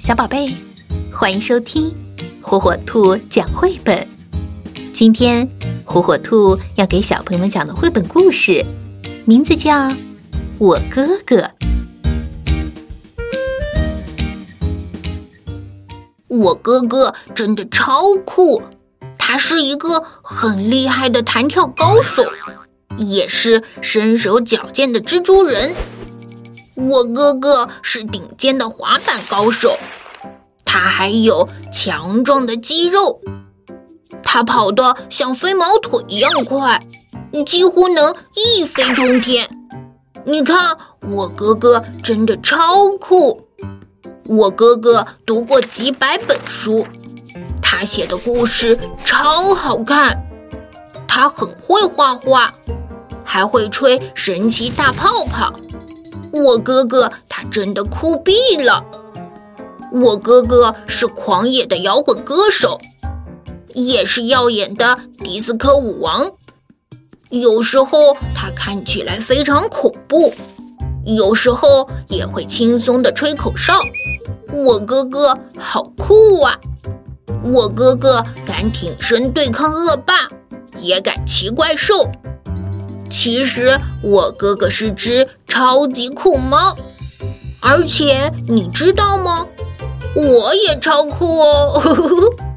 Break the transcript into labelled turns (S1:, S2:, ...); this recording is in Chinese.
S1: 小宝贝，欢迎收听火火兔讲绘本。今天火火兔要给小朋友们讲的绘本故事，名字叫《我哥哥》。
S2: 我哥哥真的超酷，他是一个很厉害的弹跳高手，也是身手矫健的蜘蛛人。我哥哥是顶尖的滑板高手，他还有强壮的肌肉，他跑得像飞毛腿一样快，几乎能一飞冲天。你看，我哥哥真的超酷。我哥哥读过几百本书，他写的故事超好看。他很会画画，还会吹神奇大泡泡。我哥哥他真的酷毙了！我哥哥是狂野的摇滚歌手，也是耀眼的迪斯科舞王。有时候他看起来非常恐怖，有时候也会轻松的吹口哨。我哥哥好酷啊！我哥哥敢挺身对抗恶霸，也敢骑怪兽。其实我哥哥是只超级酷猫，而且你知道吗？我也超酷哦！